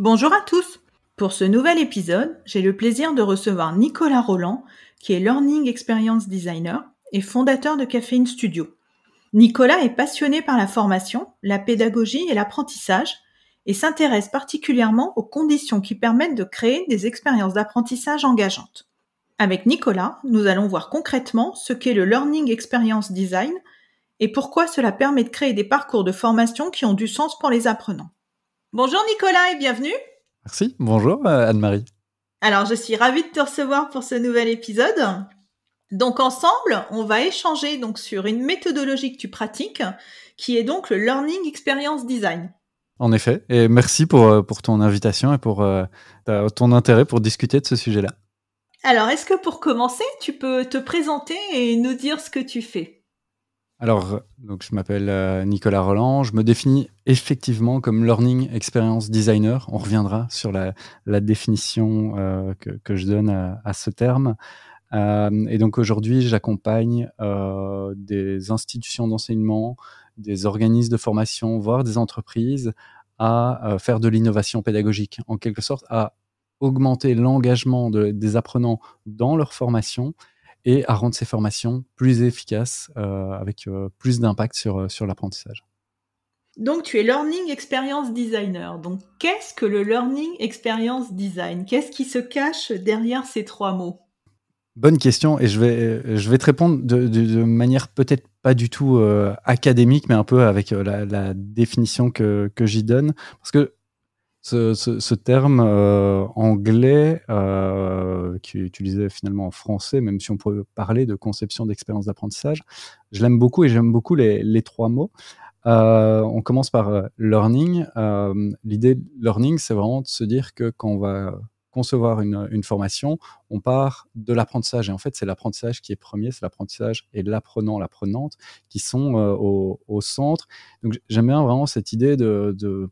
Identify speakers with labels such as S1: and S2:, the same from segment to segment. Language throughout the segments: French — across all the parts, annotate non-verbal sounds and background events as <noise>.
S1: Bonjour à tous Pour ce nouvel épisode, j'ai le plaisir de recevoir Nicolas Roland, qui est Learning Experience Designer et fondateur de Caféine Studio. Nicolas est passionné par la formation, la pédagogie et l'apprentissage et s'intéresse particulièrement aux conditions qui permettent de créer des expériences d'apprentissage engageantes. Avec Nicolas, nous allons voir concrètement ce qu'est le Learning Experience Design et pourquoi cela permet de créer des parcours de formation qui ont du sens pour les apprenants. Bonjour Nicolas et bienvenue.
S2: Merci, bonjour euh, Anne-Marie.
S1: Alors je suis ravie de te recevoir pour ce nouvel épisode. Donc ensemble, on va échanger donc sur une méthodologie que tu pratiques qui est donc le Learning Experience Design.
S2: En effet, et merci pour, euh, pour ton invitation et pour euh, ton intérêt pour discuter de ce sujet-là.
S1: Alors, est-ce que pour commencer, tu peux te présenter et nous dire ce que tu fais?
S2: Alors, je m'appelle euh, Nicolas Roland. Je me définis effectivement comme Learning Experience Designer. On reviendra sur la, définition euh, que, je donne à, ce terme. Euh, et donc aujourd'hui, j'accompagne des institutions d'enseignement, des organismes de formation, voire des entreprises à faire de l'innovation pédagogique, en quelque sorte à augmenter l'engagement des apprenants dans leur formation et à rendre ces formations plus efficaces euh, avec euh, plus d'impact sur, euh, sur l'apprentissage.
S1: Donc, tu es Learning Experience Designer. Donc, qu'est-ce que le Learning Experience Design? Qu'est-ce qui se cache derrière ces trois mots?
S2: Bonne question, et je vais, je vais te répondre de, de, manière peut-être pas du tout académique, mais un peu avec la, la définition que, que j'y donne. Parce que ce, terme euh, anglais euh, qui est utilisé finalement en français, même si on peut parler de conception d'expérience d'apprentissage, je l'aime beaucoup et j'aime beaucoup les, trois mots. Euh, on commence par learning. L'idée de learning, c'est vraiment de se dire que quand on va concevoir une, formation, on part de l'apprentissage. Et en fait, c'est l'apprentissage qui est premier, c'est l'apprentissage et l'apprenant, l'apprenante qui sont au, centre. Donc j'aime bien vraiment cette idée de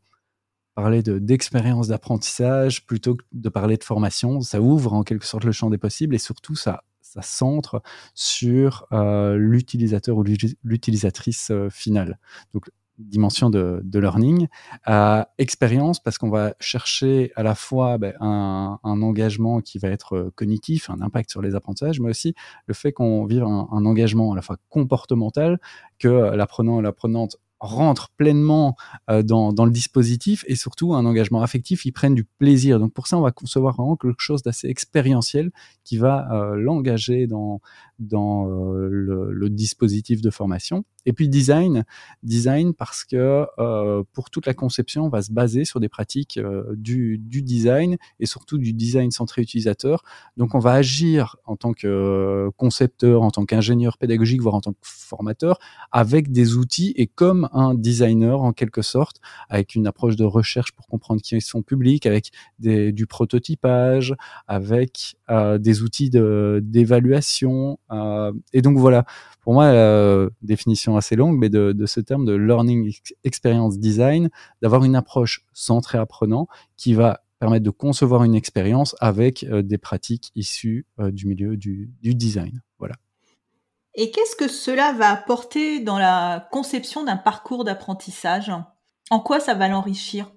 S2: parler d'expérience d'apprentissage plutôt que de parler de formation. Ça ouvre en quelque sorte le champ des possibles et surtout ça, ça centre sur euh, l'utilisateur ou l'utilisatrice euh, finale. Donc dimension de, de learning, euh, expérience parce qu'on va chercher à la fois ben, un, un, engagement qui va être euh, cognitif, un impact sur les apprentissages, mais aussi le fait qu'on vive un, un, engagement à la fois comportemental, que l'apprenant et l'apprenante rentrent pleinement euh, dans, dans, le dispositif et surtout un engagement affectif, ils prennent du plaisir. Donc pour ça, on va concevoir vraiment quelque chose d'assez expérientiel qui va euh, l'engager dans, dans euh, le, le, dispositif de formation. Et puis design, design parce que euh, pour toute la conception, on va se baser sur des pratiques euh, du, du, design et surtout du design centré utilisateur. Donc on va agir en tant que concepteur, en tant qu'ingénieur pédagogique, voire en tant que formateur, avec des outils et comme un designer en quelque sorte, avec une approche de recherche pour comprendre qui est son public, avec des, du prototypage, avec euh, des outils d'évaluation. Euh, et donc voilà, pour moi, définition assez longue, mais de, ce terme de learning experience design, d'avoir une approche centrée apprenant qui va permettre de concevoir une expérience avec euh, des pratiques issues euh, du milieu du, design. Voilà.
S1: Et qu'est-ce que cela va apporter dans la conception d'un parcours d'apprentissage? En quoi ça va l'enrichir?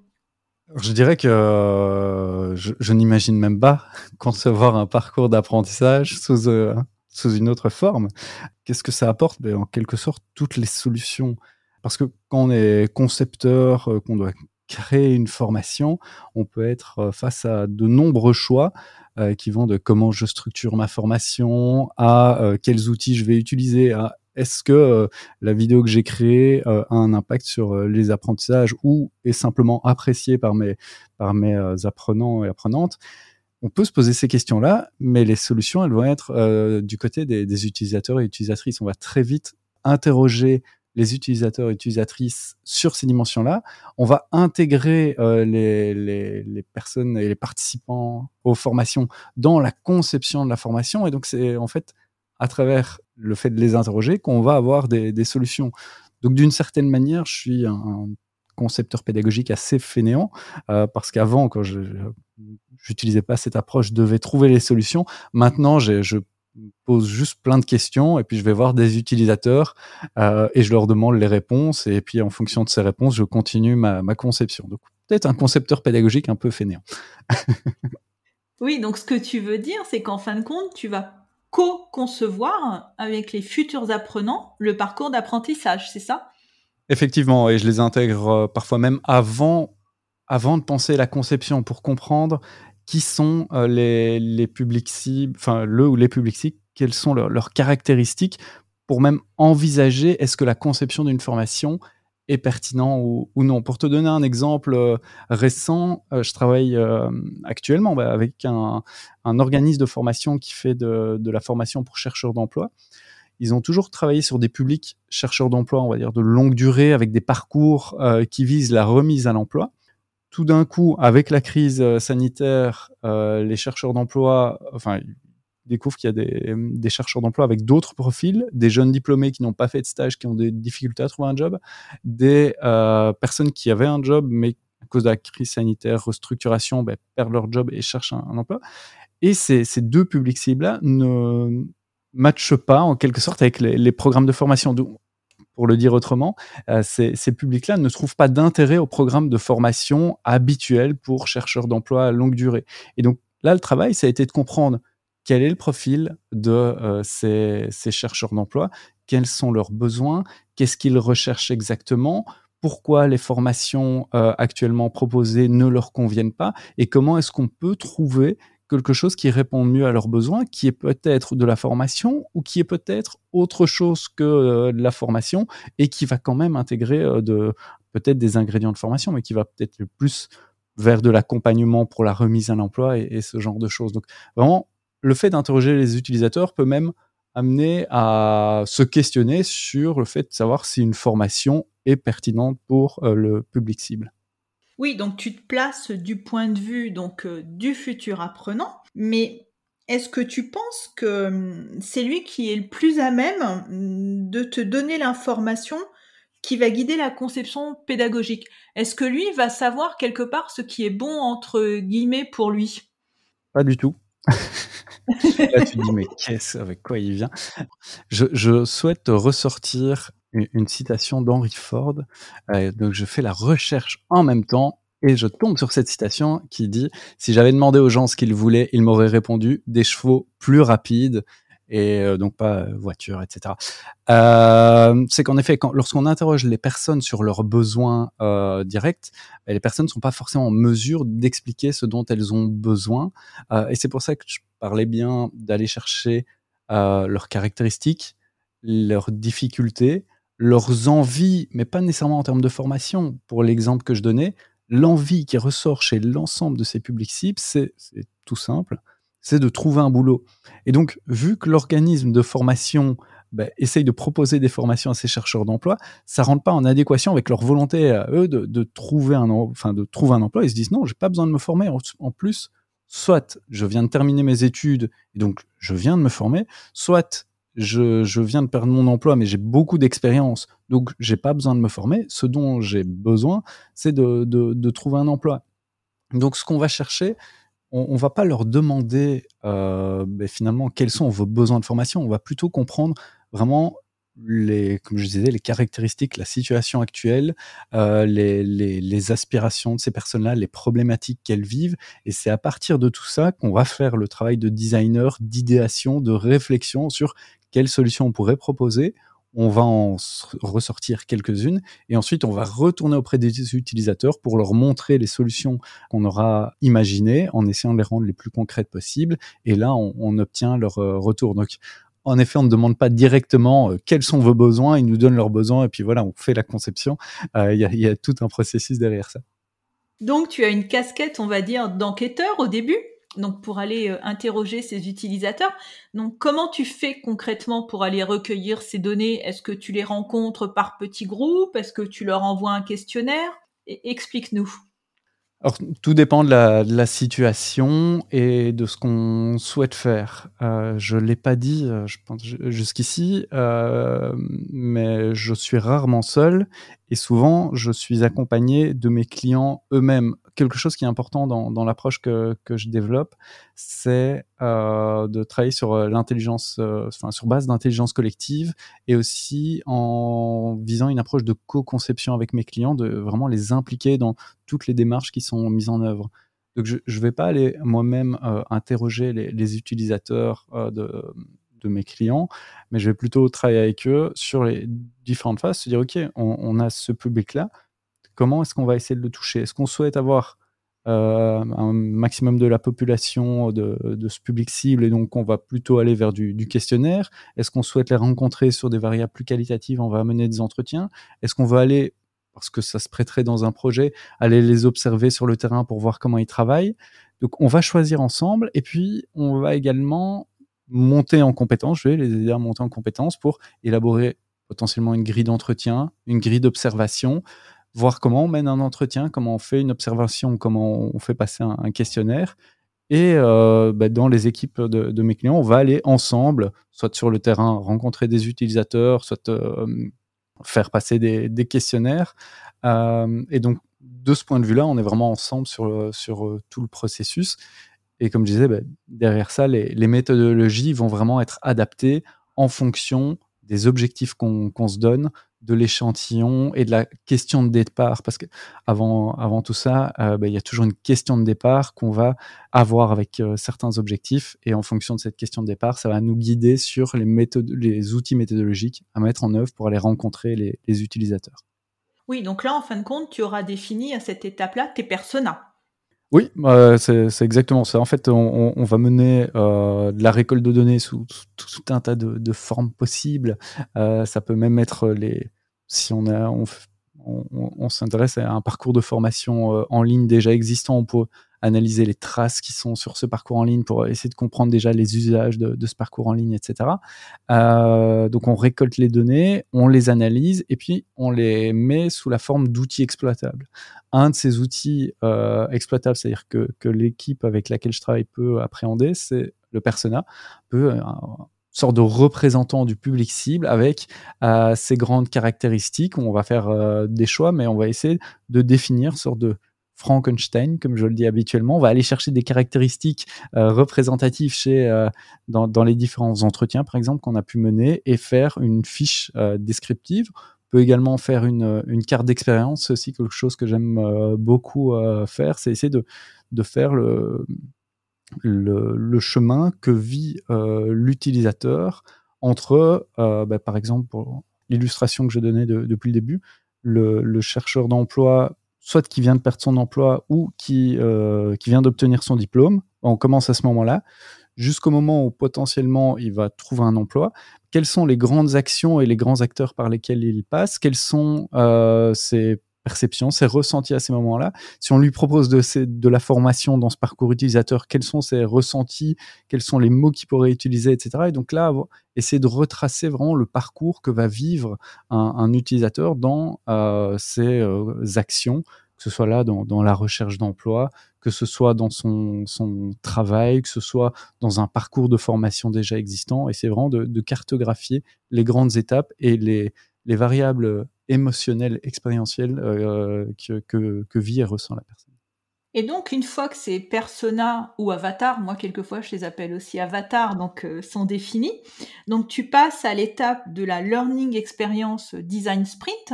S2: Je dirais que euh, je, n'imagine même pas <laughs> concevoir un parcours d'apprentissage sous, sous une autre forme. Qu'est-ce que ça apporte? Ben, En quelque sorte, toutes les solutions. Parce que quand on est concepteur, euh, qu'on doit créer une formation, on peut être euh, face à de nombreux choix euh, qui vont de comment je structure ma formation, à quels outils je vais utiliser, à est-ce que la vidéo que j'ai créée a un impact sur les apprentissages ou est simplement appréciée par mes, par mes apprenants et apprenantes? On peut se poser ces questions-là, mais les solutions, elles vont être euh, du côté des, utilisateurs et utilisatrices. On va très vite interroger les utilisateurs et utilisatrices sur ces dimensions-là. On va intégrer euh, les, personnes et les participants aux formations dans la conception de la formation. Et donc, c'est en fait à travers le fait de les interroger qu'on va avoir des solutions. Donc, d'une certaine manière, je suis un, concepteur pédagogique assez fainéant euh, parce qu'avant, quand je n'utilisais pas cette approche, je devais trouver les solutions. Maintenant, je pose juste plein de questions et puis je vais voir des utilisateurs euh, et je leur demande les réponses et puis en fonction de ces réponses, je continue ma, conception. Donc peut-être un concepteur pédagogique un peu fainéant. <laughs>
S1: oui, donc ce que tu veux dire, c'est qu'en fin de compte, tu vas co-concevoir avec les futurs apprenants le parcours d'apprentissage, c'est ça?
S2: Effectivement, et je les intègre euh, parfois même avant, avant de penser la conception pour comprendre qui sont euh, les, publics cibles, enfin le ou les publics cibles, quelles sont leurs, caractéristiques pour même envisager est-ce que la conception d'une formation est pertinent ou, non. Pour te donner un exemple euh, récent, je travaille actuellement bah, avec un, organisme de formation qui fait de la formation pour chercheurs d'emploi. Ils ont toujours travaillé sur des publics chercheurs d'emploi, on va dire, de longue durée, avec des parcours qui visent la remise à l'emploi tout d'un coup, avec la crise euh, sanitaire, euh, les chercheurs d'emploi, enfin, découvrent qu'il y a des, chercheurs d'emploi avec d'autres profils, des jeunes diplômés qui n'ont pas fait de stage, qui ont des difficultés à trouver un job, des euh, personnes qui avaient un job, mais à cause de la crise sanitaire, restructuration, ben, perdent leur job et cherchent un, emploi. Et ces, deux publics cibles-là ne matchent pas, en quelque sorte, avec les, programmes de formation pour le dire autrement, euh, ces, publics-là ne trouvent pas d'intérêt au programme de formation habituel pour chercheurs d'emploi à longue durée. Et donc là, le travail, ça a été de comprendre quel est le profil de euh, ces, chercheurs d'emploi, quels sont leurs besoins, qu'est-ce qu'ils recherchent exactement, pourquoi les formations euh, actuellement proposées ne leur conviennent pas et comment est-ce qu'on peut trouver quelque chose qui répond mieux à leurs besoins, qui est peut-être de la formation ou qui est peut-être autre chose que euh, de la formation et qui va quand même intégrer euh, peut-être des ingrédients de formation, mais qui va peut-être plus vers de l'accompagnement pour la remise à l'emploi et, ce genre de choses. Donc vraiment, le fait d'interroger les utilisateurs peut même amener à se questionner sur le fait de savoir si une formation est pertinente pour euh, le public cible.
S1: Oui, donc tu te places du point de vue donc euh, du futur apprenant, mais est-ce que tu penses que hum, c'est lui qui est le plus à même hum, de te donner l'information qui va guider la conception pédagogique? Est-ce que lui va savoir quelque part ce qui est bon entre guillemets pour lui?
S2: Pas du tout. <laughs> Là, tu dis, mais qu'est-ce, avec quoi il vient? Je, souhaite ressortir une, citation d'Henry Ford. Euh, donc, je fais la recherche en même temps et je tombe sur cette citation qui dit Si j'avais demandé aux gens ce qu'ils voulaient, ils m'auraient répondu des chevaux plus rapides et euh, donc pas euh, voiture, etc. Euh, c'est qu'en effet, lorsqu'on interroge les personnes sur leurs besoins directs, les personnes ne sont pas forcément en mesure d'expliquer ce dont elles ont besoin. Et c'est pour ça que je parlais bien d'aller chercher leurs caractéristiques, leurs difficultés, leurs envies, mais pas nécessairement en termes de formation. Pour l'exemple que je donnais, l'envie qui ressort chez l'ensemble de ces publics cibles, c'est tout simple, c'est de trouver un boulot. Et donc, vu que l'organisme de formation ben, essaye de proposer des formations à ces chercheurs d'emploi, ça rentre pas en adéquation avec leur volonté à eux de, trouver un, emploi. Ils se disent non, j'ai pas besoin de me former. En, plus, soit je viens de terminer mes études et donc je viens de me former, soit je, viens de perdre mon emploi, mais j'ai beaucoup d'expérience, donc j'ai pas besoin de me former. Ce dont j'ai besoin, c'est de, trouver un emploi. Donc, ce qu'on va chercher, on, ne va pas leur demander euh, ben, finalement quels sont vos besoins de formation. On va plutôt comprendre vraiment les, comme je disais, les caractéristiques, la situation actuelle, euh, les, les, aspirations de ces personnes-là, les problématiques qu'elles vivent. Et c'est à partir de tout ça qu'on va faire le travail de designer, d'idéation, de réflexion sur quelles solutions on pourrait proposer. On va en ressortir quelques-unes et ensuite on va retourner auprès des utilisateurs pour leur montrer les solutions qu'on aura imaginées en essayant de les rendre les plus concrètes possibles. Et là, on, obtient leur euh, retour. Donc, en effet, on ne demande pas directement euh, quels sont vos besoins, ils nous donnent leurs besoins et puis voilà, on fait la conception. Euh, il y, a tout un processus derrière ça.
S1: Donc, tu as une casquette, on va dire, d'enquêteur au début? Donc pour aller euh, interroger ces utilisateurs. Donc comment tu fais concrètement pour aller recueillir ces données? Est-ce que tu les rencontres par petits groupes? Est-ce que tu leur envoies un questionnaire? Explique-nous.
S2: Alors, tout dépend de la, situation et de ce qu'on souhaite faire. Euh, je ne l'ai pas dit, euh, jusqu'ici, mais je suis rarement seul et souvent, je suis accompagné de mes clients eux-mêmes quelque chose qui est important dans, l'approche que, je développe, c'est euh, de travailler sur euh, l'intelligence, euh, enfin, sur base d'intelligence collective et aussi en visant une approche de co-conception avec mes clients, de vraiment les impliquer dans toutes les démarches qui sont mises en œuvre. Donc, je ne vais pas aller moi-même interroger les, utilisateurs de, mes clients, mais je vais plutôt travailler avec eux sur les différentes phases, se dire, OK, on a ce public-là, comment est-ce qu'on va essayer de le toucher? Est-ce qu'on souhaite avoir euh, un maximum de la population de, ce public cible et donc on va plutôt aller vers du, questionnaire? Est-ce qu'on souhaite les rencontrer sur des variables plus qualitatives? On va mener des entretiens. Est-ce qu'on va aller, parce que ça se prêterait dans un projet, aller les observer sur le terrain pour voir comment ils travaillent? Donc on va choisir ensemble et puis on va également monter en compétence, je vais les aider à monter en compétence pour élaborer potentiellement une grille d'entretien, une grille d'observation, voir comment on mène un entretien, comment on fait une observation, comment on fait passer un, questionnaire. Et euh, bah, dans les équipes de, mes clients, on va aller ensemble, soit sur le terrain, rencontrer des utilisateurs, soit euh, faire passer des, questionnaires. Euh, et donc, de ce point de vue-là, on est vraiment ensemble sur, tout le processus. Et comme je disais, bah, derrière ça, les, méthodologies vont vraiment être adaptées en fonction des objectifs qu'on se donne, de l'échantillon et de la question de départ. Parce que avant, tout ça, euh, bah, il y a toujours une question de départ qu'on va avoir avec euh, certains objectifs. Et en fonction de cette question de départ, ça va nous guider sur les, méthodes, les outils méthodologiques à mettre en œuvre pour aller rencontrer les, utilisateurs.
S1: Oui, donc là, en fin de compte, tu auras défini à cette étape-là tes personas.
S2: Oui, euh, c'est exactement ça. En fait, on, va mener de la récolte de données sous, tout un tas de, formes possibles. ça peut même être les, si on, a, on, s'intéresse à un parcours de formation euh, en ligne déjà existant, on peut analyser les traces qui sont sur ce parcours en ligne pour essayer de comprendre déjà les usages de, ce parcours en ligne, etc. Euh, donc on récolte les données, on les analyse et puis on les met sous la forme d'outils exploitables. Un de ces outils euh, exploitables, c'est-à-dire que, que l'équipe avec laquelle je travaille peut appréhender, c'est le persona, peut sorte de représentant du public cible avec euh, ces grandes caractéristiques. On va faire euh, des choix, mais on va essayer de définir sorte de Frankenstein, comme je le dis habituellement. On va aller chercher des caractéristiques euh, représentatives chez, dans, dans, les différents entretiens, par exemple, qu'on a pu mener et faire une fiche descriptive. On peut également faire une, une carte d'expérience, c'est aussi quelque chose que j'aime beaucoup faire, c'est essayer de, de faire le, le, chemin que vit euh, l'utilisateur entre, euh, bah, par exemple, pour l'illustration que je donnais depuis le début, le, chercheur d'emploi, soit qui vient de perdre son emploi ou qui, euh, qui vient d'obtenir son diplôme. On commence à ce moment-là, jusqu'au moment où potentiellement il va trouver un emploi. Quelles sont les grandes actions et les grands acteurs par lesquels il passe? Quels sont ses perception, ses ressentis à ces moments-là. Si on lui propose de, de, la formation dans ce parcours utilisateur, quels sont ses ressentis, quels sont les mots qu'il pourrait utiliser, etc. Et donc là, essayer de retracer vraiment le parcours que va vivre un, utilisateur dans euh, ses euh, actions, que ce soit là dans, la recherche d'emploi, que ce soit dans son, son, travail, que ce soit dans un parcours de formation déjà existant. Et c'est vraiment de, de, cartographier les grandes étapes et les, les variables émotionnel, expérientiel euh, que, vit et ressent la personne.
S1: Et donc, une fois que ces personas ou avatars, moi quelquefois je les appelle aussi avatars, donc euh, sont définis, donc tu passes à l'étape de la Learning Experience Design Sprint.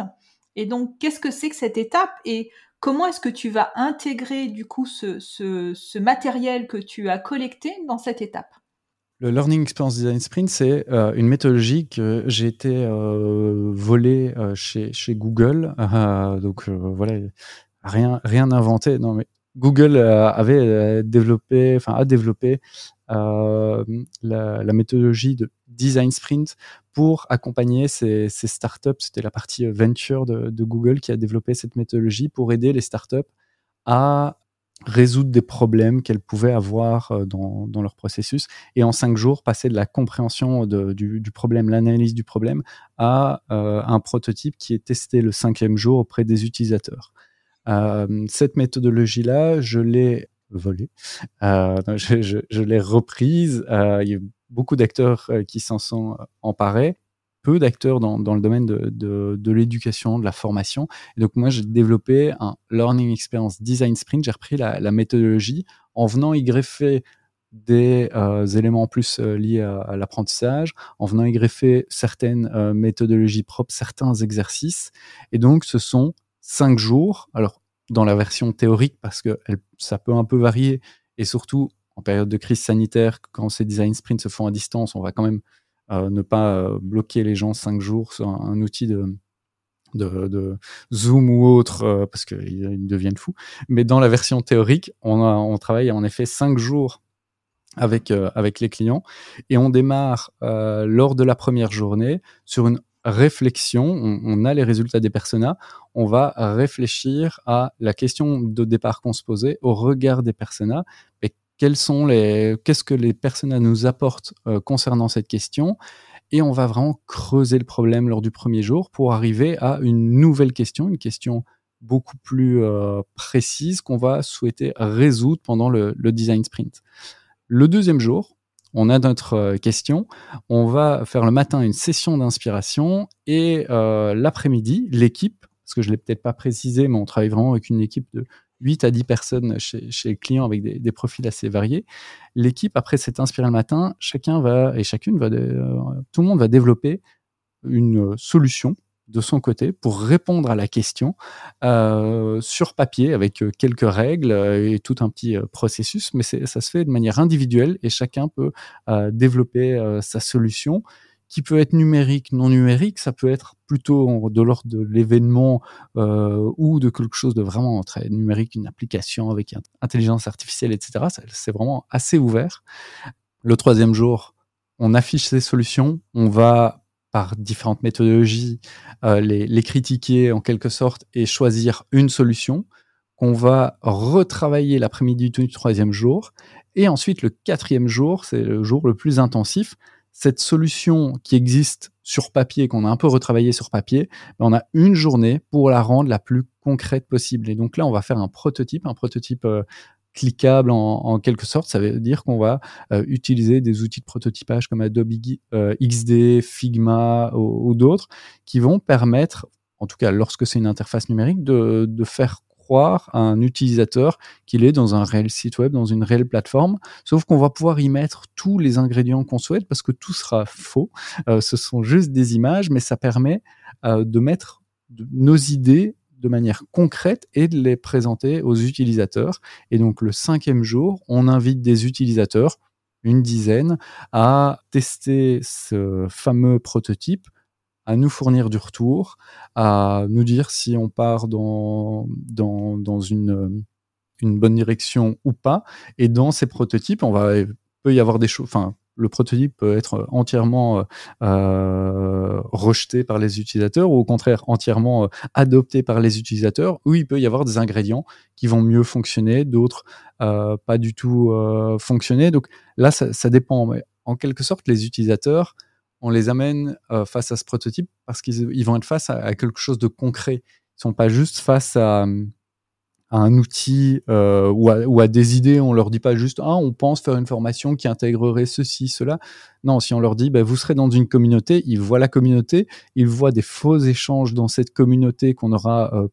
S1: Et donc, qu'est-ce que c'est que cette étape et comment est-ce que tu vas intégrer du coup ce matériel que tu as collecté dans cette étape?
S2: Le Learning Experience Design Sprint, c'est euh, une méthodologie que j'ai été euh, volée euh, chez, chez Google. <laughs> donc voilà, rien, rien inventé. Non, mais Google avait développé, enfin a développé la, méthodologie de Design Sprint pour accompagner ces, ces startups. C'était la partie venture de, de, Google qui a développé cette méthodologie pour aider les startups à résoudre des problèmes qu'elles pouvaient avoir euh, dans, leur processus et en cinq jours passer de la compréhension du, problème, l'analyse du problème à euh, un prototype qui est testé le cinquième jour auprès des utilisateurs. Euh, cette méthodologie-là, je l'ai volée, <laughs> je, l'ai reprise. il y a beaucoup d'acteurs qui s'en sont emparés d'acteurs dans, le domaine de, l'éducation, de la formation. Et donc moi, j'ai développé un Learning Experience Design Sprint. J'ai repris la, méthodologie en venant y greffer des euh, éléments en plus euh, liés à, l'apprentissage, en venant y greffer certaines euh, méthodologies propres, certains exercices. Et donc, ce sont cinq jours. Alors, dans la version théorique, parce que ça peut un peu varier, et surtout en période de crise sanitaire, quand ces design sprints se font à distance, on va quand même ne pas euh, bloquer les gens cinq jours sur un, outil de, de, Zoom ou autre, euh, parce qu'ils deviennent fous. Mais dans la version théorique, on, on travaille en effet cinq jours avec, euh, avec les clients et on démarre lors de la première journée sur une réflexion. On, a les résultats des personas. On va réfléchir à la question de départ qu'on se posait au regard des personas. Quels sont les, qu'est-ce que les personnes nous apportent euh, concernant cette question. Et on va vraiment creuser le problème lors du premier jour pour arriver à une nouvelle question, une question beaucoup plus euh, précise qu'on va souhaiter résoudre pendant le, design sprint. Le deuxième jour, on a notre euh, question. On va faire le matin une session d'inspiration et l'après-midi, l'équipe, parce que je l'ai peut-être pas précisé, mais on travaille vraiment avec une équipe de 8 à 10 personnes chez, chez les clients avec des, profils assez variés. L'équipe, après s'est inspirée le matin, chacun va, et chacune va, euh, tout le monde va développer une solution de son côté pour répondre à la question euh, sur papier avec euh, quelques règles et tout un petit processus, mais ça se fait de manière individuelle et chacun peut développer sa solution qui peut être numérique, non numérique, ça peut être plutôt de l'ordre de l'événement euh, ou de quelque chose de vraiment très numérique, une application avec intelligence artificielle, etc. C'est vraiment assez ouvert. Le troisième jour, on affiche ces solutions, on va par différentes méthodologies euh, les, les, critiquer en quelque sorte et choisir une solution qu'on va retravailler l'après-midi du troisième jour. Et ensuite, le quatrième jour, c'est le jour le plus intensif, cette solution qui existe sur papier, qu'on a un peu retravaillé sur papier, on a une journée pour la rendre la plus concrète possible. Et donc là, on va faire un prototype, un prototype euh, cliquable en, quelque sorte. Ça veut dire qu'on va euh, utiliser des outils de prototypage comme Adobe euh, XD, Figma ou, d'autres qui vont permettre, en tout cas lorsque c'est une interface numérique, de faire croire à un utilisateur qu'il est dans un réel site web, dans une réelle plateforme, sauf qu'on va pouvoir y mettre tous les ingrédients qu'on souhaite parce que tout sera faux. Euh, ce sont juste des images, mais ça permet euh, de mettre nos idées de manière concrète et de les présenter aux utilisateurs. Et donc le cinquième jour, on invite des utilisateurs, une dizaine, à tester ce fameux prototype à nous fournir du retour, à nous dire si on part dans, dans, dans une, une bonne direction ou pas. Et dans ces prototypes, on va peut y avoir des choses. Enfin, le prototype peut être entièrement euh, rejeté par les utilisateurs ou au contraire entièrement euh, adopté par les utilisateurs, ou il peut y avoir des ingrédients qui vont mieux fonctionner, d'autres euh, pas du tout euh, fonctionner. Donc là, ça, ça dépend. Mais en quelque sorte, les utilisateurs on les amène euh, face à ce prototype parce qu'ils vont être face à, quelque chose de concret. Ils sont pas juste face à, un outil euh, ou, à, des idées. On leur dit pas juste ah on pense faire une formation qui intégrerait ceci cela. Non, si on leur dit bah, vous serez dans une communauté, ils voient la communauté, ils voient des faux échanges dans cette communauté qu'on aura euh,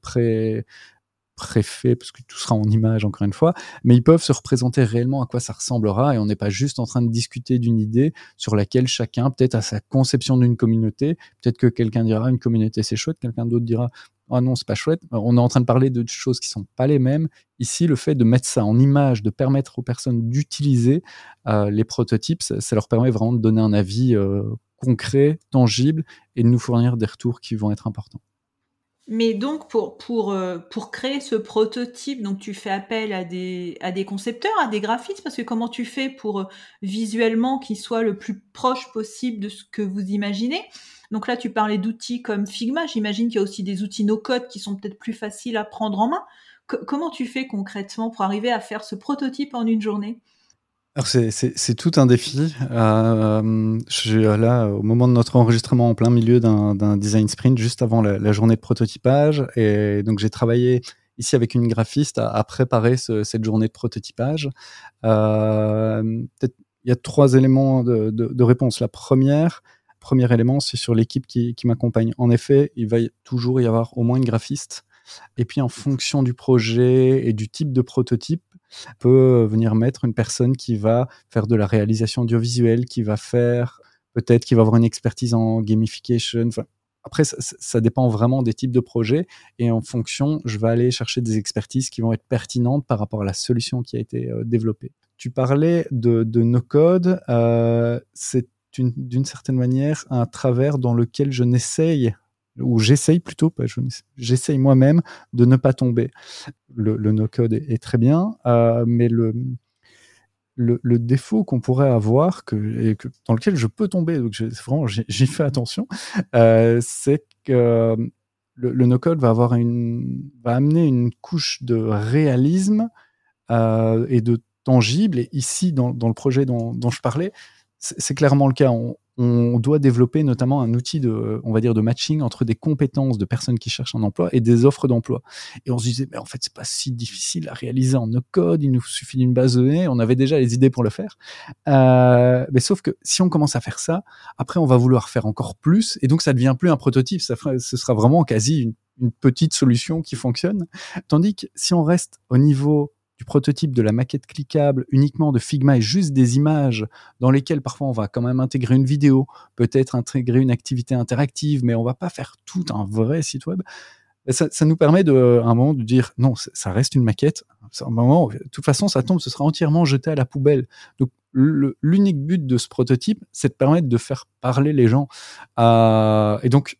S2: préfet, parce que tout sera en image encore une fois, mais ils peuvent se représenter réellement à quoi ça ressemblera et on n'est pas juste en train de discuter d'une idée sur laquelle chacun peut-être a sa conception d'une communauté. Peut-être que quelqu'un dira une communauté c'est chouette, quelqu'un d'autre dira ah non c'est pas chouette. On est en train de parler de choses qui sont pas les mêmes. Ici, le fait de mettre ça en image, de permettre aux personnes d'utiliser euh, les prototypes, ça, leur permet vraiment de donner un avis euh, concret, tangible et de nous fournir des retours qui vont être importants.
S1: Mais donc pour pour euh, pour créer ce prototype, donc tu fais appel à des à des concepteurs, à des graphistes, parce que comment tu fais pour euh, visuellement qu'il soit le plus proche possible de ce que vous imaginez? Donc là, tu parlais d'outils comme Figma. J'imagine qu'il y a aussi des outils no code qui sont peut-être plus faciles à prendre en main. comment tu fais concrètement pour arriver à faire ce prototype en une journée?
S2: C'est tout un défi. Euh, je suis là au moment de notre enregistrement en plein milieu d'un design sprint, juste avant la, journée de prototypage. Et donc j'ai travaillé ici avec une graphiste à, préparer cette journée de prototypage. Euh, il y a trois éléments de, de, réponse. La première, premier élément, c'est sur l'équipe qui, qui m'accompagne. En effet, il va toujours y avoir au moins une graphiste. Et puis en fonction du projet et du type de prototype, peut venir mettre une personne qui va faire de la réalisation audiovisuelle, qui va faire peut-être qui va avoir une expertise en gamification. après, ça, dépend vraiment des types de projets et en fonction, je vais aller chercher des expertises qui vont être pertinentes par rapport à la solution qui a été euh, développée. Tu parlais de, de no code, euh, c'est d'une certaine manière un travers dans lequel je n'essaye ou j'essaye plutôt, j'essaye moi-même de ne pas tomber. Le, no-code est, très bien, euh, mais le, défaut qu'on pourrait avoir, que, dans lequel je peux tomber, donc vraiment j'y fais attention, euh, c'est que le, no-code va, va amener une couche de réalisme euh, et de tangible. Et ici, dans, le projet dont, je parlais, c'est clairement le cas. On doit développer notamment un outil de, on va dire, de matching entre des compétences de personnes qui cherchent un emploi et des offres d'emploi. Et on se disait, mais en fait, c'est pas si difficile à réaliser en no code, il nous suffit d'une base de données, on avait déjà les idées pour le faire. Euh, mais sauf que si on commence à faire ça, après, on va vouloir faire encore plus, et donc ça devient plus un prototype, ça ce sera vraiment quasi une petite solution qui fonctionne. Tandis que si on reste au niveau prototype de la maquette cliquable uniquement de Figma et juste des images dans lesquelles parfois on va quand même intégrer une vidéo, peut-être intégrer une activité interactive, mais on va pas faire tout un vrai site web. Ça, nous permet de, à un moment de dire non, ça reste une maquette. un moment, de toute façon, ça tombe, ce sera entièrement jeté à la poubelle. Donc, l'unique but de ce prototype, c'est de permettre de faire parler les gens. Et donc,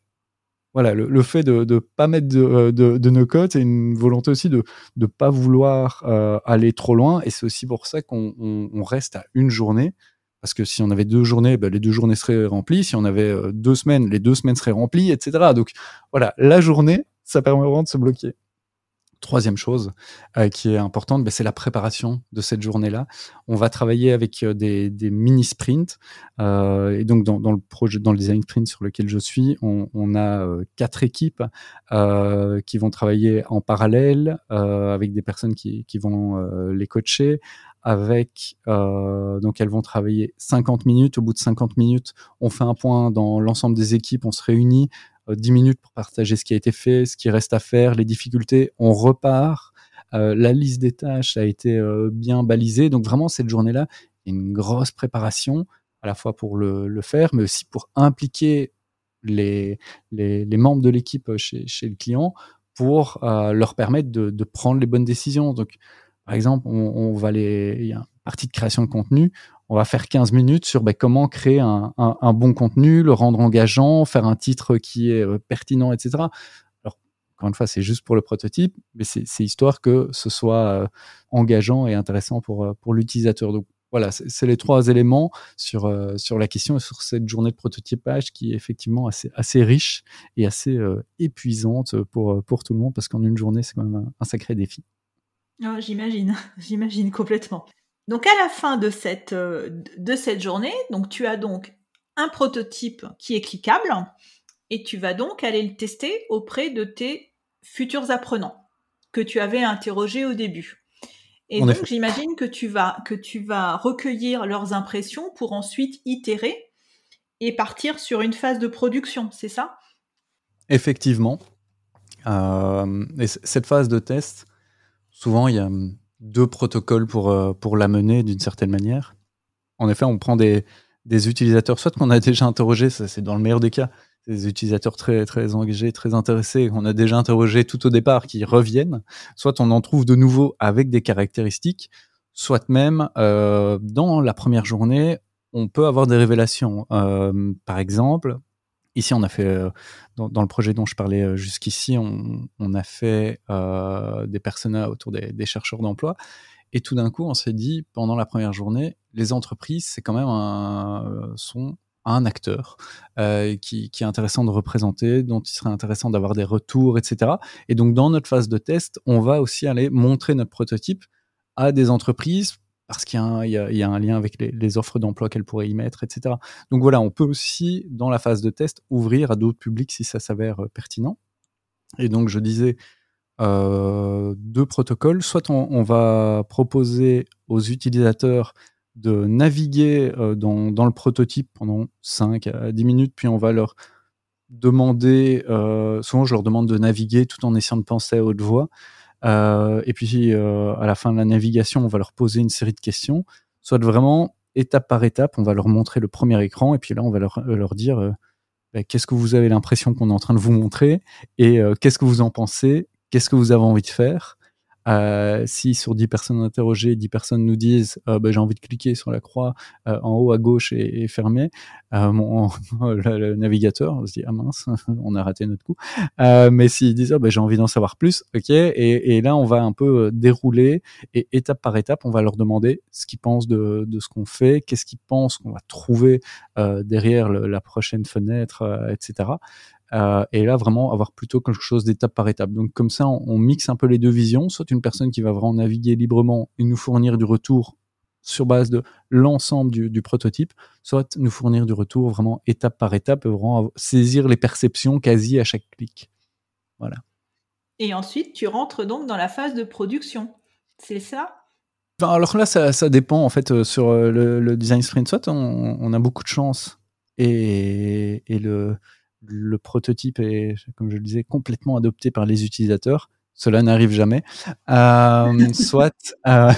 S2: voilà, le, fait de ne pas mettre de, euh, de, de c'est une volonté aussi de ne pas vouloir euh, aller trop loin. Et c'est aussi pour ça qu'on on, reste à une journée. Parce que si on avait deux journées, ben, les deux journées seraient remplies. Si on avait euh, deux semaines, les deux semaines seraient remplies, etc. Donc voilà, la journée, ça permet vraiment de se bloquer. Troisième chose euh, qui est importante, ben, c'est la préparation de cette journée-là. On va travailler avec euh, des, mini sprints. Euh, et donc, dans, le projet, dans le design sprint sur lequel je suis, on, a quatre équipes qui vont travailler en parallèle avec des personnes qui, qui vont les coacher. Avec donc elles vont travailler 50 minutes. Au bout de 50 minutes, on fait un point dans l'ensemble des équipes, on se réunit, 10 euh, minutes pour partager ce qui a été fait, ce qui reste à faire, les difficultés. On repart. Euh, la liste des tâches a été euh, bien balisée. Donc vraiment, cette journée-là, une grosse préparation, à la fois pour le, faire, mais aussi pour impliquer les, les, membres de l'équipe chez, chez, le client pour leur permettre de, de, prendre les bonnes décisions. Donc, par exemple, on, va les, il y a une partie de création de contenu on va faire 15 minutes sur ben, comment créer un, bon contenu, le rendre engageant, faire un titre qui est euh, pertinent, etc. Alors, encore une fois, c'est juste pour le prototype, mais c'est histoire que ce soit euh, engageant et intéressant pour, euh, pour l'utilisateur. Donc, voilà, c'est les trois éléments sur, la question et sur cette journée de prototypage qui est effectivement assez, riche et assez épuisante pour, pour tout le monde parce qu'en une journée, c'est quand même un, sacré défi.
S1: Oh, j'imagine, <laughs> j'imagine complètement. Donc à la fin de cette, euh, de cette journée, donc tu as donc un prototype qui est cliquable et tu vas donc aller le tester auprès de tes futurs apprenants que tu avais interrogés au début. Et donc j'imagine que tu vas que tu vas recueillir leurs impressions pour ensuite itérer et partir sur une phase de production, c'est ça?
S2: Effectivement. Euh, et cette phase de test, souvent il y a deux protocoles pour, euh, pour la mener d'une certaine manière. En effet, on prend des, des utilisateurs, soit qu'on a déjà interrogé, ça c'est dans le meilleur des cas, des utilisateurs très, très engagés, très intéressés, qu'on a déjà interrogé tout au départ, qui reviennent, soit on en trouve de nouveau avec des caractéristiques, soit même euh, dans la première journée, on peut avoir des révélations. Euh, par exemple, Ici, on a fait, euh, dans, le projet dont je parlais euh, jusqu'ici, on, a fait euh, des personas autour des, chercheurs d'emploi. Et tout d'un coup, on s'est dit, pendant la première journée, les entreprises, c'est quand même un, sont un acteur qui, qui, est intéressant de représenter, dont il serait intéressant d'avoir des retours, etc. Et donc dans notre phase de test, on va aussi aller montrer notre prototype à des entreprises parce qu'il y, a un lien avec les, offres d'emploi qu'elles pourraient y mettre, etc. Donc voilà, on peut aussi, dans la phase de test, ouvrir à d'autres publics si ça s'avère pertinent. Et donc je disais, euh, deux protocoles. Soit on, va proposer aux utilisateurs de naviguer euh, dans, dans, le prototype pendant 5 à 10 minutes, puis on va leur demander, euh, souvent je leur demande de naviguer tout en essayant de penser à haute voix. Euh, et puis euh, à la fin de la navigation, on va leur poser une série de questions, soit vraiment étape par étape, on va leur montrer le premier écran, et puis là on va leur, leur dire bah, qu'est-ce que vous avez l'impression qu'on est en train de vous montrer, et qu'est-ce que vous en pensez, qu'est-ce que vous avez envie de faire euh, si sur 10 personnes interrogées, 10 personnes nous disent euh, bah, j'ai envie de cliquer sur la croix euh, en haut à gauche et, et fermer, euh, mon, <laughs> le, le, navigateur on se dit ah mince, <laughs> on a raté notre coup. Euh, mais s'ils disent oh, bah, j'ai envie d'en savoir plus, ok, et, et, là on va un peu dérouler et étape par étape on va leur demander ce qu'ils pensent de, de ce qu'on fait, qu'est-ce qu'ils pensent qu'on va trouver derrière le, la prochaine fenêtre, etc. Euh, et là, vraiment avoir plutôt quelque chose d'étape par étape. Donc comme ça, on, on, mixe un peu les deux visions, soit une personne qui va vraiment naviguer librement et nous fournir du retour sur base de l'ensemble du, du, prototype, soit nous fournir du retour vraiment étape par étape et vraiment saisir les perceptions quasi à chaque clic. Voilà.
S1: Et ensuite, tu rentres donc dans la phase de production. C'est ça?
S2: Alors là, ça, ça, dépend en fait euh, sur euh, le, le, design sprint. Soit on, on, a beaucoup de chance et, et le, le prototype est, comme je le disais, complètement adopté par les utilisateurs. Cela n'arrive jamais. Euh, <laughs> soit, euh,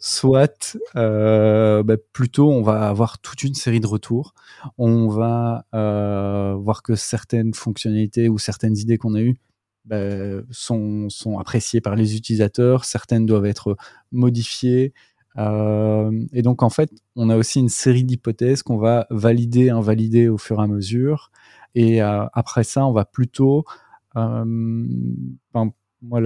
S2: soit euh, bah, plutôt, on va avoir toute une série de retours. On va voir que certaines fonctionnalités ou certaines idées qu'on a eues bah, sont, sont appréciées par les utilisateurs. Certaines doivent être modifiées. Euh, et donc en fait, on a aussi une série d'hypothèses qu'on va valider, invalider au fur et à mesure. Et euh, après ça, on va plutôt, euh, enfin, moi,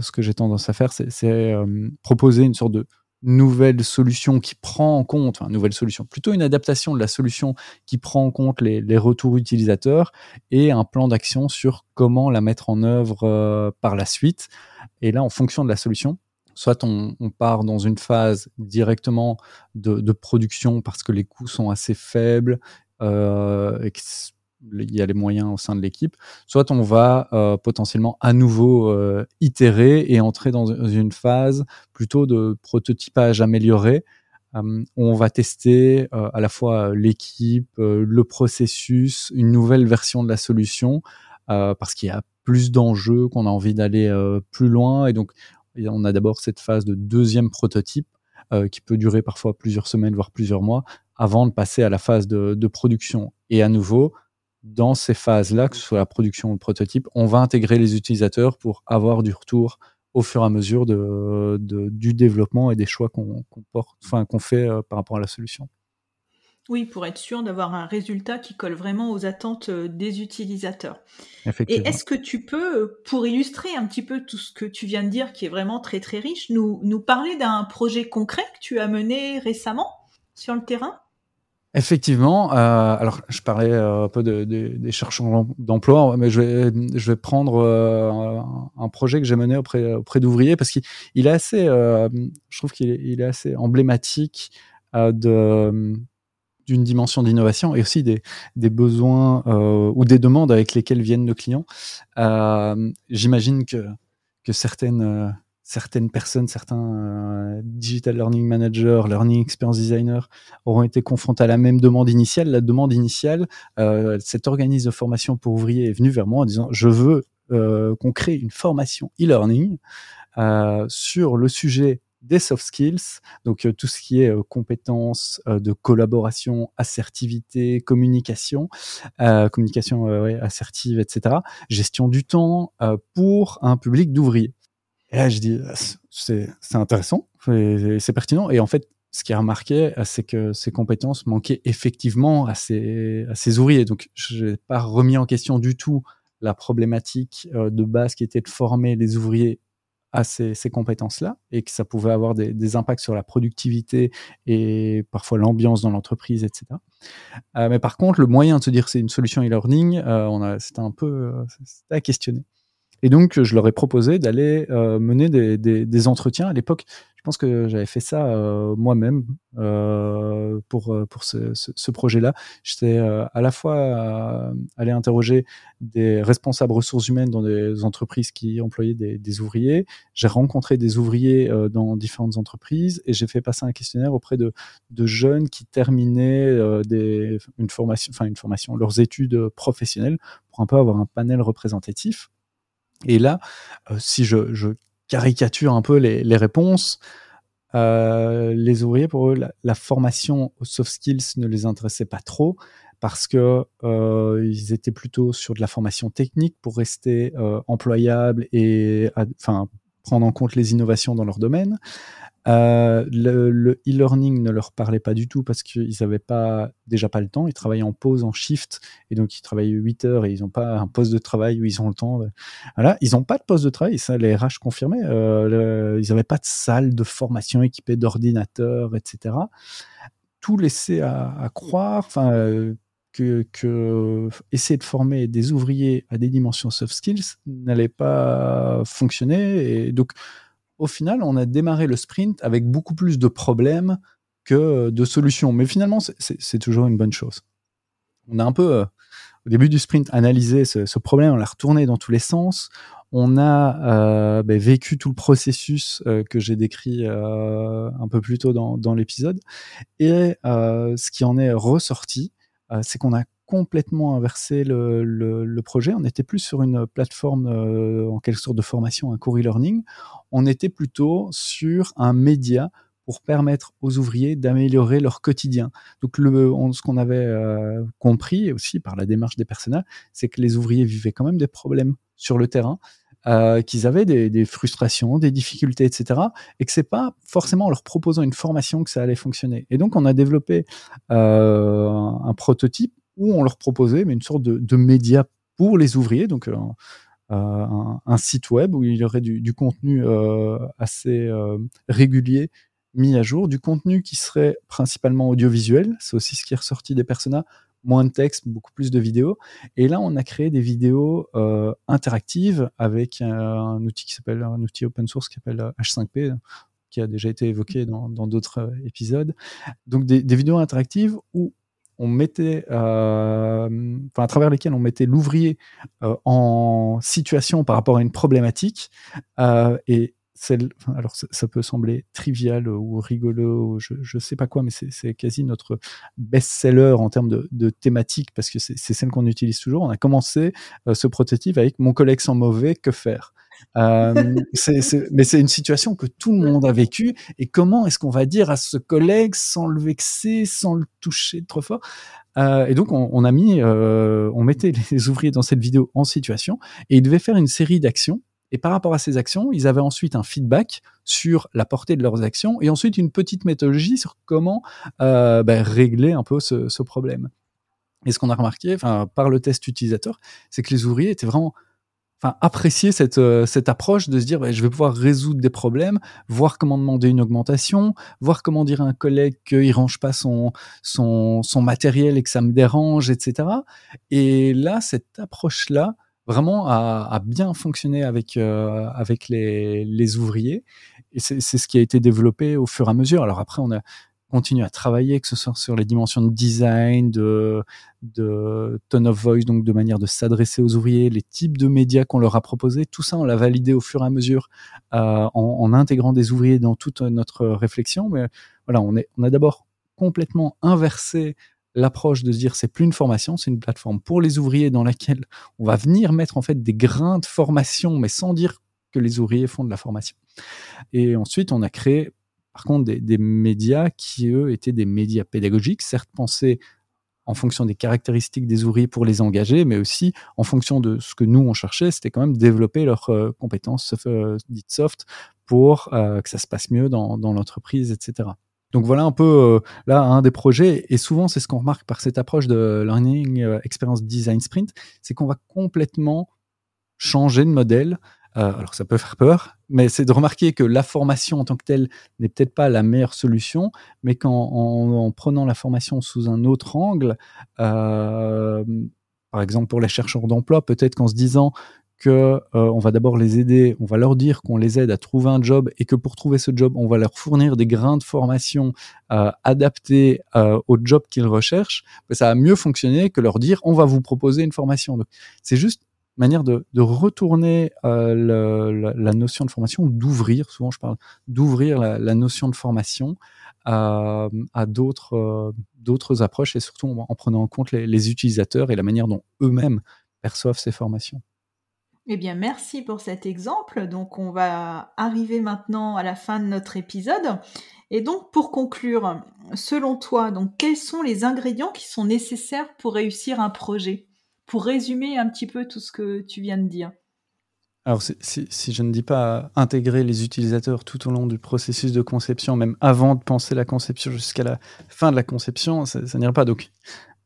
S2: ce que j'ai tendance à faire, c'est proposer une sorte de nouvelle solution qui prend en compte, enfin, nouvelle solution, plutôt une adaptation de la solution qui prend en compte les, retours utilisateurs et un plan d'action sur comment la mettre en œuvre par la suite. Et là, en fonction de la solution, soit on, part dans une phase directement de, production parce que les coûts sont assez faibles euh, et il y a les moyens au sein de l'équipe, soit on va euh, potentiellement à nouveau euh, itérer et entrer dans une phase plutôt de prototypage amélioré. Où on va tester à la fois l'équipe, le processus, une nouvelle version de la solution, parce qu'il y a plus d'enjeux, qu'on a envie d'aller plus loin. Et donc, on a d'abord cette phase de deuxième prototype qui peut durer parfois plusieurs semaines, voire plusieurs mois, avant de passer à la phase de, production. Et à nouveau, dans ces phases-là, que ce soit la production ou le prototype, on va intégrer les utilisateurs pour avoir du retour au fur et à mesure de, du développement et des choix qu'on qu porte, enfin qu'on fait euh, par rapport à la solution.
S1: Oui, pour être sûr d'avoir un résultat qui colle vraiment aux attentes euh, des utilisateurs. Et est-ce que tu peux, euh, pour illustrer un petit peu tout ce que tu viens de dire, qui est vraiment très très riche, nous, nous parler d'un projet concret que tu as mené récemment sur le terrain?
S2: Effectivement. Euh, alors, je parlais un peu de, de, des chercheurs d'emploi, mais je vais, je vais prendre euh, un projet que j'ai mené auprès, auprès d'ouvriers parce qu'il il est assez, euh, je trouve qu'il est, il est assez emblématique de d'une dimension d'innovation et aussi des, besoins ou des demandes avec lesquelles viennent nos clients. J'imagine que, certaines certaines personnes, certains euh, digital learning managers, learning experience designers auront été confrontés à la même demande initiale. La demande initiale, euh, cet organisme de formation pour ouvriers est venu vers moi en disant je veux euh, qu'on crée une formation e-learning euh, sur le sujet des soft skills, donc euh, tout ce qui est euh, compétences de collaboration, assertivité, communication, communication assertive, etc., gestion du temps pour un public d'ouvriers. Et là, je dis, c'est intéressant, c'est pertinent. Et en fait, ce qui a remarqué, c'est que ces compétences manquaient effectivement à ces, à ces ouvriers. Donc, je n'ai pas remis en question du tout la problématique euh, de base qui était de former les ouvriers à ces, compétences-là et que ça pouvait avoir des, impacts sur la productivité et parfois l'ambiance dans l'entreprise, etc. Euh, mais par contre, le moyen de se dire c'est une solution e-learning, euh, c'était un peu euh, à questionner. Et donc, je leur ai proposé d'aller mener des, des, entretiens. À l'époque, je pense que j'avais fait ça euh, moi-même euh, pour, euh, pour ce, ce, projet-là. J'étais à la fois allé interroger des responsables ressources humaines dans des entreprises qui employaient des, des ouvriers. J'ai rencontré des ouvriers dans différentes entreprises et j'ai fait passer un questionnaire auprès de, de jeunes qui terminaient des, une formation, enfin une formation, leurs études professionnelles pour un peu avoir un panel représentatif. Et là, si je, je caricature un peu les, réponses. Euh, les ouvriers, pour eux, la, formation aux soft skills ne les intéressait pas trop parce que euh, étaient plutôt sur de la formation technique pour rester euh, employables et enfin prendre en compte les innovations dans leur domaine. Euh, le e-learning ne leur parlait pas du tout parce qu'ils n'avaient pas déjà pas le temps. Ils travaillaient en pause, en shift, et donc ils travaillaient 8 heures et ils n'ont pas un poste de travail où ils ont le temps. Voilà, ils n'ont pas de poste de travail. Ça, les RH confirmaient. Euh, ils n'avaient pas de salle de formation équipée d'ordinateurs, etc. Tout laissait à, croire. Enfin. Que, que, essayer de former des ouvriers à des dimensions soft skills n'allait pas fonctionner. Et donc, au final, on a démarré le sprint avec beaucoup plus de problèmes que de solutions. Mais finalement, c'est toujours une bonne chose. On a un peu, euh, au début du sprint, analysé ce, problème, on l'a retourné dans tous les sens. On a euh, ben, vécu tout le processus euh, que j'ai décrit un peu plus tôt dans, dans l'épisode. Et ce qui en est ressorti, c'est qu'on a complètement inversé le, projet. On n'était plus sur une plateforme euh, en quelque sorte de formation, un cours e-learning. On était plutôt sur un média pour permettre aux ouvriers d'améliorer leur quotidien. Donc, le, ce qu'on avait euh, compris aussi par la démarche des personnels, c'est que les ouvriers vivaient quand même des problèmes sur le terrain. Euh, qu'ils avaient des, des, frustrations, des difficultés, etc. Et que c'est pas forcément en leur proposant une formation que ça allait fonctionner. Et donc on a développé euh, un prototype où on leur proposait mais une sorte de, de média pour les ouvriers, donc euh, euh, un, site web où il y aurait du, contenu euh, assez régulier mis à jour, du contenu qui serait principalement audiovisuel, c'est aussi ce qui est ressorti des personas, moins de texte, beaucoup plus de vidéos. Et là, on a créé des vidéos interactives avec un, outil qui s'appelle un outil open source qui s'appelle H5P, qui a déjà été évoqué dans d'autres épisodes. Donc des, des, vidéos interactives où on mettait, euh, enfin à travers lesquels on mettait l'ouvrier euh, en situation par rapport à une problématique. Euh, et alors ça, peut sembler trivial ou rigolo, je, ne sais pas quoi, mais c'est quasi notre best-seller en termes de, thématique parce que c'est celle qu'on utilise toujours. On a commencé ce prototype avec mon collègue sans mauvais, que faire? <laughs> Euh, mais c'est une situation que tout le monde a vécue. Et comment est-ce qu'on va dire à ce collègue sans le vexer, sans le toucher trop fort? Euh, Et donc, on, a mis, euh, on mettait les <laughs> ouvriers dans cette vidéo en situation et ils devaient faire une série d'actions. Et par rapport à ces actions, ils avaient ensuite un feedback sur la portée de leurs actions et ensuite une petite méthodologie sur comment ben, régler un peu ce, problème. Et ce qu'on a remarqué, par le test utilisateur, c'est que les ouvriers étaient vraiment enfin, cette, euh, cette approche de se dire bah, je vais pouvoir résoudre des problèmes, voir comment demander une augmentation, voir comment dire à un collègue qu'il range pas son, son matériel et que ça me dérange, etc. Et là, cette approche-là, vraiment a, bien fonctionné avec, euh, les, ouvriers. Et c'est ce qui a été développé au fur et à mesure. Alors après, on a continue à travailler, que ce soit sur les dimensions de design, de, tone of voice, donc de manière de s'adresser aux ouvriers, les types de médias qu'on leur a proposés, tout ça on l'a validé au fur et à mesure euh, en, intégrant des ouvriers dans toute notre réflexion. Mais voilà, on a d'abord complètement inversé l'approche de se dire c'est plus une formation, c'est une plateforme pour les ouvriers dans laquelle on va venir mettre en fait des grains de formation, mais sans dire que les ouvriers font de la formation. Et ensuite, on a créé par contre des, médias qui, eux, étaient des médias pédagogiques, certes pensés en fonction des caractéristiques des ouvriers pour les engager, mais aussi en fonction de ce que nous, on cherchait, c'était quand même développer leurs euh, compétences euh, dites soft pour euh, que ça se passe mieux dans, l'entreprise, etc. Donc voilà un peu là un des projets, et souvent c'est ce qu'on remarque par cette approche de Learning Experience Design Sprint, c'est qu'on va complètement changer de modèle. Alors ça peut faire peur, mais c'est de remarquer que la formation en tant que telle n'est peut-être pas la meilleure solution, mais qu'en en, prenant la formation sous un autre angle, par exemple pour les chercheurs d'emploi, peut-être qu'en se disant euh, on va d'abord les aider, on va leur dire qu'on les aide à trouver un job et que pour trouver ce job, on va leur fournir des grains de formation euh, adaptés euh, au job qu'ils recherchent, ça a mieux fonctionné que leur dire on va vous proposer une formation. C'est juste manière de, retourner la, notion de formation, d'ouvrir, souvent je parle d'ouvrir la, notion de formation à, d'autres approches et surtout en, prenant en compte les utilisateurs et la manière dont eux-mêmes perçoivent ces formations.
S1: Eh bien, merci pour cet exemple. Donc, on va arriver maintenant à la fin de notre épisode. Et donc, pour conclure, selon toi, donc, quels sont les ingrédients qui sont nécessaires pour réussir un projet? Pour résumer un petit peu tout ce que tu viens de dire.
S2: Alors, si, je ne dis pas intégrer les utilisateurs tout au long du processus de conception, même avant de penser la conception jusqu'à la fin de la conception, ça, n'ira pas. Donc,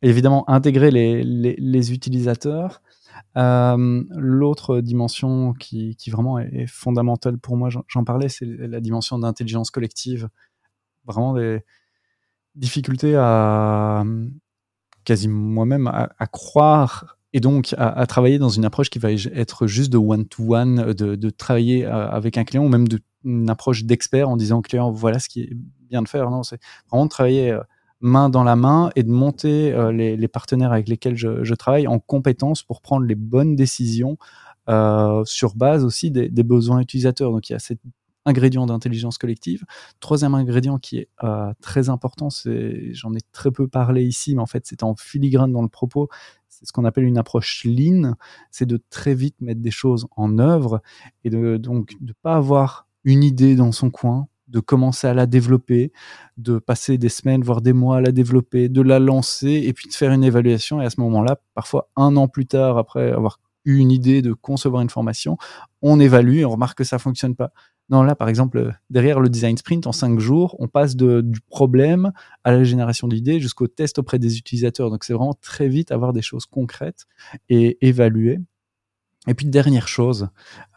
S2: évidemment, intégrer les utilisateurs, euh, l'autre dimension qui, vraiment est, fondamentale pour moi, j'en parlais, c'est la dimension d'intelligence collective. Vraiment des difficultés à, quasi moi-même, à, croire et donc à, travailler dans une approche qui va être juste de one-to-one, de, travailler euh, avec un client ou même d'une approche d'expert en disant au client voilà ce qui est bien de faire. Non, c'est vraiment de travailler euh, main dans la main et de monter euh, les, partenaires avec lesquels je, travaille en compétences pour prendre les bonnes décisions euh, sur base aussi des, besoins utilisateurs. Donc il y a cet ingrédient d'intelligence collective. Troisième ingrédient qui est euh, très important, j'en ai très peu parlé ici, mais en fait c'est en filigrane dans le propos. C'est ce qu'on appelle une approche lean, c'est de très vite mettre des choses en œuvre et de donc de pas avoir une idée dans son coin, de commencer à la développer, de passer des semaines, voire des mois à la développer, de la lancer et puis de faire une évaluation. Et à ce moment-là, parfois un an plus tard, après avoir eu une idée de concevoir une formation, on évalue et on remarque que ça fonctionne pas. Non, là, par exemple, derrière le design sprint, en cinq jours, on passe du problème à la génération d'idées jusqu'au test auprès des utilisateurs. Donc, c'est vraiment très vite avoir des choses concrètes et évaluer. Et puis dernière chose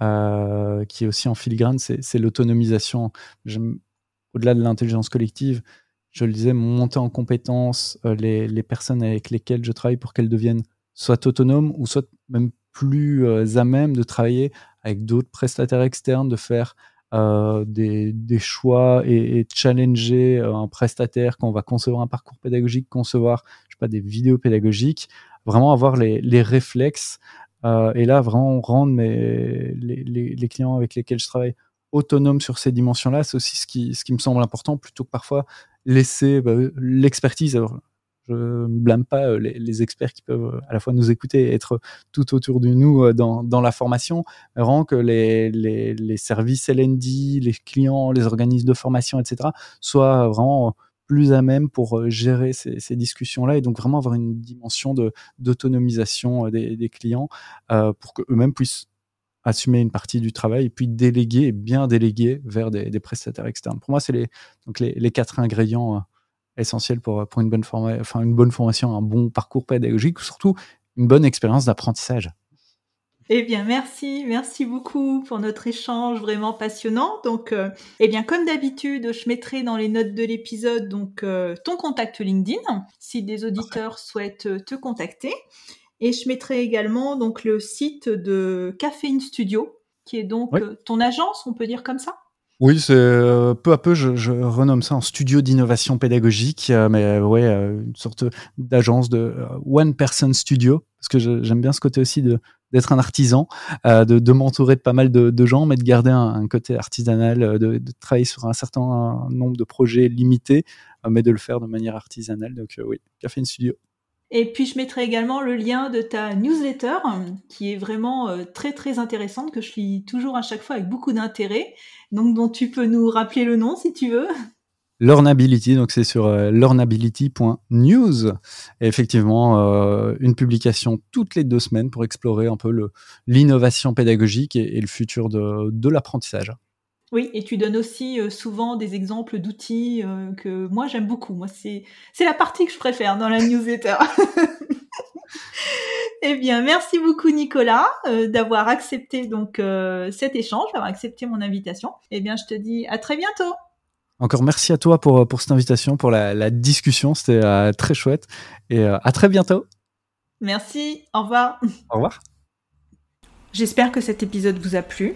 S2: euh, qui est aussi en filigrane, c'est l'autonomisation. Au-delà de l'intelligence collective, je le disais, monter en compétence euh, les, personnes avec lesquelles je travaille pour qu'elles deviennent soit autonomes ou soit même plus euh, à même de travailler avec d'autres prestataires externes, de faire des, choix et, challenger un prestataire quand on va concevoir un parcours pédagogique, concevoir je sais pas, des vidéos pédagogiques, vraiment avoir les, réflexes euh, et là, vraiment rendre mes, les, clients avec lesquels je travaille autonomes sur ces dimensions-là, c'est aussi ce qui, ce qui me semble important, plutôt que parfois laisser bah, l'expertise. Alors, je ne blâme pas euh, les, experts qui peuvent euh, à la fois nous écouter et être tout autour de nous dans, dans la formation, vraiment que les, les, les services LND, les clients, les organismes de formation, etc., soient vraiment plus à même pour euh, gérer ces, discussions-là et donc vraiment avoir une dimension de, d'autonomisation euh, des, clients euh, pour qu'eux-mêmes puissent assumer une partie du travail et puis déléguer bien déléguer vers des, prestataires externes. Pour moi, c'est les, donc les, quatre ingrédients essentiels pour, pour une, bonne enfin, une bonne formation, un bon parcours pédagogique, surtout une bonne expérience d'apprentissage.
S1: Eh bien, merci, merci beaucoup pour notre échange vraiment passionnant. Donc, euh, eh bien, comme d'habitude, je mettrai dans les notes de l'épisode donc euh, ton contact LinkedIn si des auditeurs souhaitent euh, te contacter. Et je mettrai également donc le site de Caféine Studio, qui est donc ton agence, on peut dire comme ça?
S2: Oui, c'est peu à peu, je, renomme ça en studio d'innovation pédagogique, mais ouais, une sorte d'agence de one person studio, parce que j'aime bien ce côté aussi de d'être un artisan, euh, de, m'entourer de pas mal de, gens, mais de garder un, côté artisanal, euh, de, travailler sur un certain nombre de projets limités, euh, mais de le faire de manière artisanale. Donc oui, Café Studio.
S1: Et puis je mettrai également le lien de ta newsletter, qui est vraiment très très intéressante, que je lis toujours à chaque fois avec beaucoup d'intérêt. Donc dont tu peux nous rappeler le nom si tu veux.
S2: Learnability, donc c'est sur euh, learnability.news. Et effectivement, euh, une publication toutes les deux semaines pour explorer un peu l'innovation pédagogique et, le futur de, l'apprentissage.
S1: Oui, et tu donnes aussi euh, souvent des exemples d'outils que moi j'aime beaucoup. Moi, c'est la partie que je préfère dans la newsletter. <laughs> Eh bien, merci beaucoup Nicolas euh, d'avoir accepté donc euh, cet échange, d'avoir accepté mon invitation. Eh bien, je te dis à très bientôt.
S2: Encore merci à toi pour, pour cette invitation, pour la, la discussion. C'était euh, très chouette. Et euh, à très bientôt.
S1: Merci. Au revoir.
S2: Au revoir.
S1: J'espère que cet épisode vous a plu.